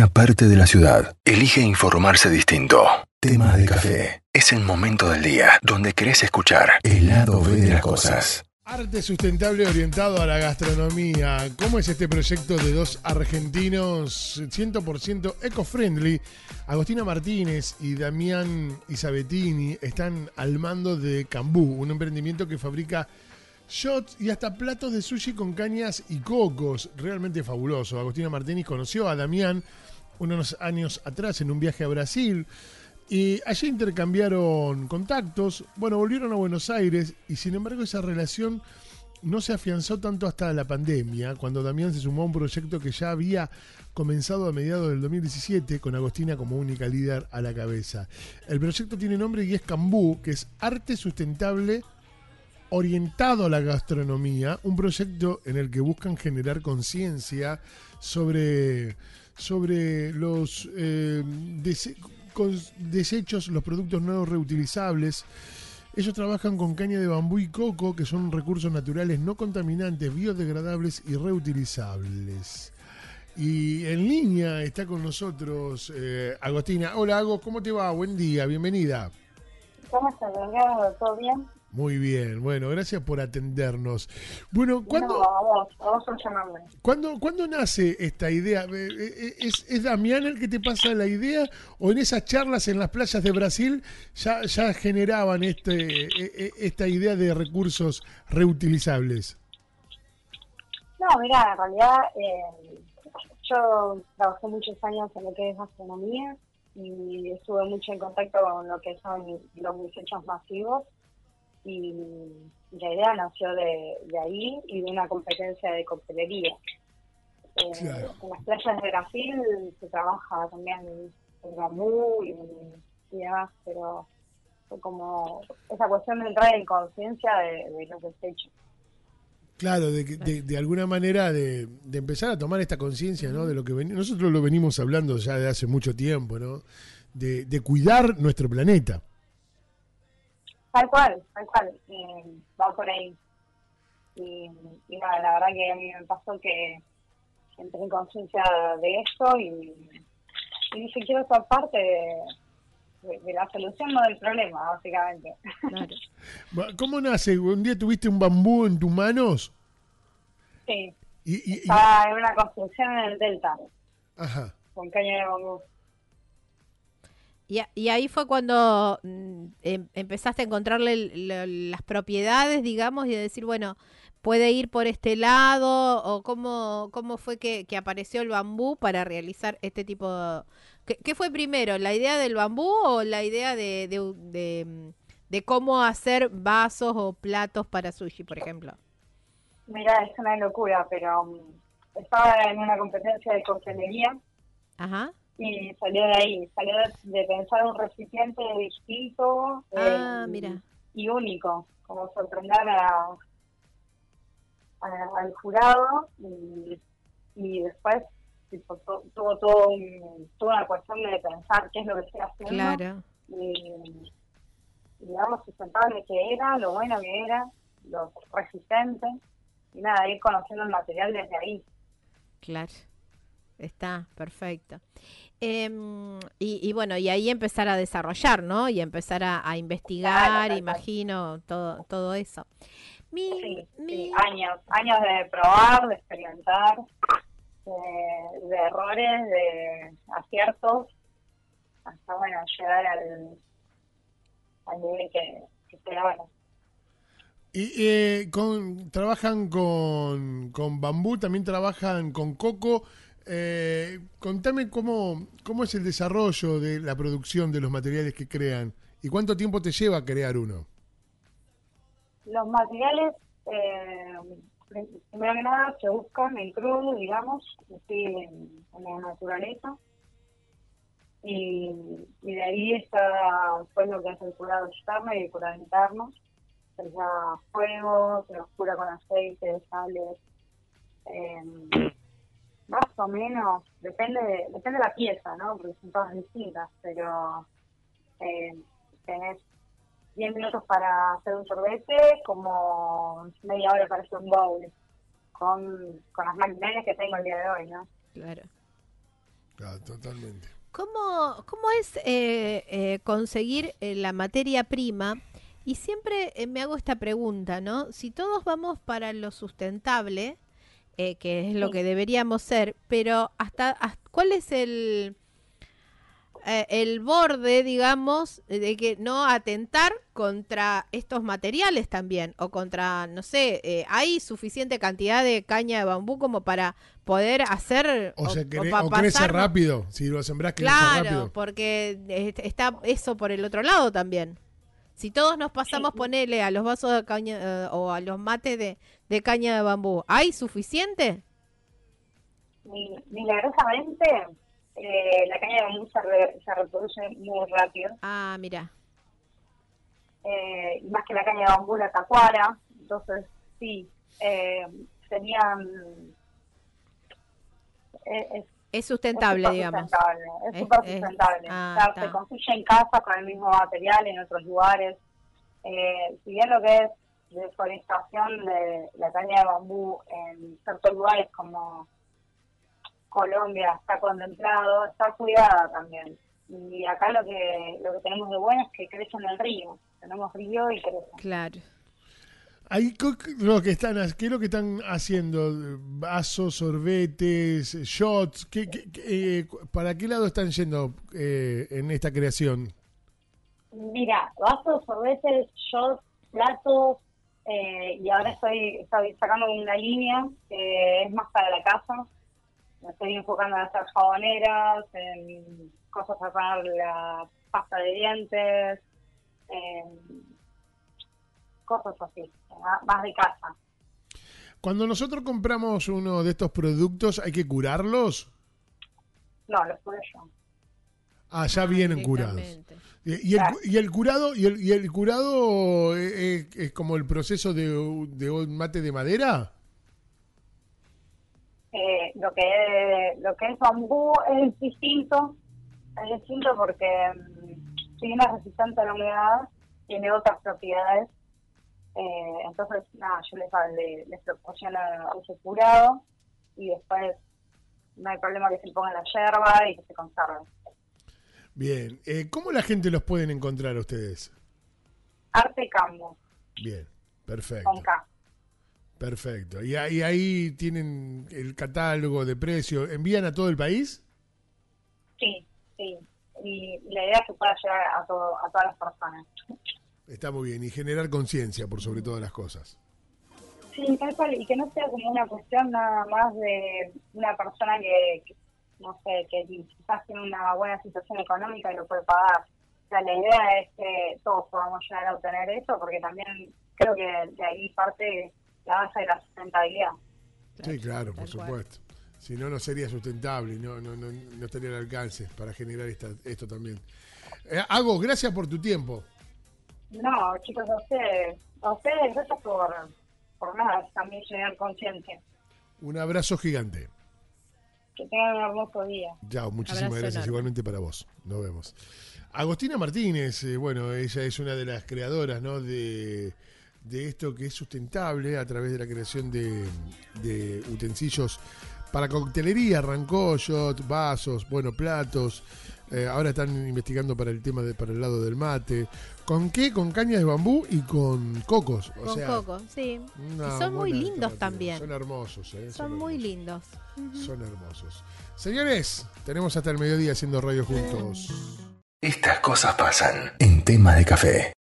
una parte de la ciudad elige informarse distinto. Tema de café. Es el momento del día donde querés escuchar el lado B de las cosas. Arte sustentable orientado a la gastronomía. ¿Cómo es este proyecto de dos argentinos 100% eco-friendly? Agostina Martínez y Damián Isabettini están al mando de Cambú, un emprendimiento que fabrica shots y hasta platos de sushi con cañas y cocos. Realmente fabuloso. Agostina Martínez conoció a Damián unos años atrás en un viaje a Brasil. Y allí intercambiaron contactos, bueno, volvieron a Buenos Aires y sin embargo esa relación no se afianzó tanto hasta la pandemia, cuando Damián se sumó a un proyecto que ya había comenzado a mediados del 2017 con Agostina como única líder a la cabeza. El proyecto tiene nombre y es Cambú, que es arte sustentable orientado a la gastronomía, un proyecto en el que buscan generar conciencia sobre, sobre los eh, desechos, los productos no reutilizables. Ellos trabajan con caña de bambú y coco, que son recursos naturales no contaminantes, biodegradables y reutilizables. Y en línea está con nosotros eh, Agostina. Hola Agos, ¿cómo te va? Buen día, bienvenida. ¿Cómo estás, ¿Todo bien? Muy bien, bueno, gracias por atendernos. Bueno, ¿cuándo, ¿cuándo, nace esta idea? Eh, eh, ¿Es, ¿Es, Damián el que te pasa la idea o en esas charlas en las playas de Brasil ya, ya generaban este, e, e, esta idea de recursos reutilizables? No, mira, en realidad eh, yo trabajé muchos años en lo que es gastronomía y estuve mucho en contacto con lo que son los desechos masivos y la idea nació de, ahí y de una competencia de coctelería. Eh, en las playas de Brasil se trabaja también el bambú y, demás, pero fue como esa cuestión de entrar en conciencia de, de los desechos. Claro, de, de, de, alguna manera de, de, empezar a tomar esta conciencia, ¿no? De lo que nosotros lo venimos hablando ya de hace mucho tiempo, ¿no? De, de cuidar nuestro planeta. Tal cual, tal cual, eh, va por ahí. Y, nada, la verdad que a mí me pasó que entré en conciencia de esto y, y dije, quiero ser parte de, la solución, no del problema, básicamente. ¿Cómo nace? ¿Un día tuviste un bambú en tus manos? Sí. Y, Estaba en una construcción en el Delta. Ajá. Con caña de bambú. Y, ahí fue cuando mm, em, empezaste a encontrarle las propiedades, digamos, y decir, bueno, puede ir por este lado, o cómo, cómo fue que, apareció el bambú para realizar este tipo de... ¿Qué, fue primero, la idea del bambú o la idea de, de, mm, de, cómo hacer vasos o platos para sushi, por ejemplo? Mira, es una locura, pero mm, estaba en una competencia de coctelería. Ajá y salió de ahí, salió de, pensar un recipiente distinto ah, eh, y único, como sorprender a, al jurado y, después tuvo todo toda una cuestión de pensar qué es lo que estoy haciendo claro. y, digamos sustentable que era, lo bueno que era, lo resistente y nada, ir conociendo el material desde ahí. Claro. Está, perfecto. Em, y, bueno, y ahí empezar a desarrollar, ¿no? Y empezar a, investigar, imagino, todo, todo eso. Mi, años, años de probar, de experimentar, de, errores, de aciertos, hasta, bueno, llegar al, al nivel que, que bueno. Y eh, con, trabajan con, con bambú, también trabajan con coco. Eh, contame cómo, cómo es el desarrollo de la producción de los materiales que crean y cuánto tiempo te lleva crear uno. Los materiales, eh, primero que nada, se buscan en crudo, digamos, en, la naturaleza. Y, de ahí está pues lo que es el curado externo y el. Se da fuego, se los cura con aceite, sales. Eh, más o menos, depende de, depende de la pieza, ¿no? Porque son todas distintas, pero eh, tenés 10 minutos para hacer un sorbete, como media hora para hacer un bowl, con, con las maquinarias que tengo el día de hoy, ¿no? Claro. Claro, totalmente. ¿Cómo, cómo es eh, eh, conseguir eh, la materia prima? Y siempre eh, me hago esta pregunta, ¿no? Si todos vamos para lo sustentable, eh, que es lo Sí. que deberíamos ser, pero hasta, hasta- ¿cuál es el eh, el borde, digamos, de que no atentar contra estos materiales también o contra, no sé, eh, hay suficiente cantidad de caña de bambú como para poder hacer O, sea, o cre- pa- o crece pasar- rápido. Si lo sembrás, crece Claro, rápido. porque está eso por el otro lado también. Si todos nos pasamos Sí. ponerle a los vasos de caña eh, o a los mates de, de caña de bambú, ¿hay suficiente? Mi- Milagrosamente, eh, la caña de bambú se, re- se reproduce muy rápido. Ah, mira. eh, más que la caña de bambú, la tacuara. Entonces, sí, eh, serían. eh, es Es sustentable, es digamos. sustentable, Es súper sustentable. ah, O sea, está. se construye en casa con el mismo material en otros lugares. Eh, si bien lo que es deforestación de la caña de bambú en ciertos lugares como Colombia está contemplado, está cuidada también. Y acá lo que lo que tenemos de bueno es que crece en el río. Tenemos río y crece. Claro. Ahí, lo que están, ¿Qué es lo que están haciendo? ¿Vasos, sorbetes, shots? ¿Qué, qué- qué, eh, ¿Para qué lado están yendo eh, en esta creación? Mira, vasos, sorbetes, shots, platos, eh, y ahora estoy, estoy sacando una línea que es más para la casa. Me estoy enfocando en hacer jaboneras, en cosas para la pasta de dientes, en cosas así, más- más de casa. Cuando nosotros compramos uno de estos productos, ¿hay que curarlos? No, los puse yo. Ah, ya vienen curados. Directamente. Y y el, y el curado, y el, y el curado eh, eh, es como el proceso de, de un mate de madera. Eh, lo que lo que es bambú es distinto es distinto porque mm, si bien es resistente a la humedad tiene otras propiedades Eh, entonces nada yo les, le- les proporciono ese curado y después no hay problema que se ponga en la yerba y que se conserve Bien. Eh, ¿Cómo la gente los pueden encontrar a ustedes? arte cambo Bien. Perfecto. con K Perfecto. Y ahí, ahí tienen el catálogo de precios. ¿Envían a todo el país? sí sí y la idea es que pueda llegar a todo, a todas las personas Está muy bien. Y generar conciencia por sobre todas las cosas. Sí, tal cual, y que no sea como una cuestión nada más de una persona que, que, no sé, que quizás tiene una buena situación económica y lo puede pagar. O sea, la idea es que todos podamos llegar a obtener eso, porque también creo que de ahí parte la base de la sustentabilidad. Sí, claro, por supuesto. Si no, no sería sustentable y no, no, no, no estaría al alcance para generar esta, esto también. Eh, Hago, gracias por tu tiempo. No, chicos, a ustedes, a ustedes, gracias por, por nada, también generar conciencia. Un abrazo gigante. Que tengan un hermoso día. Chao, muchísimas Abrazo gracias. enorme. Igualmente para vos. Nos vemos. Agostina Martínez, eh, bueno, ella es una de las creadoras ¿no? de, de esto que es sustentable a través de la creación de, de utensilios para coctelería. Shot, vasos, bueno, platos. Eh, ahora están investigando para el tema de para el lado del mate. ¿Con qué? Con cañas de bambú y con cocos. O Con sea, coco, sí. Y son muy lindos también. Son hermosos, ¿eh? Son muy hermosos. lindos. Son hermosos. Señores, tenemos hasta el mediodía haciendo radio juntos. Estas cosas pasan en tema de café.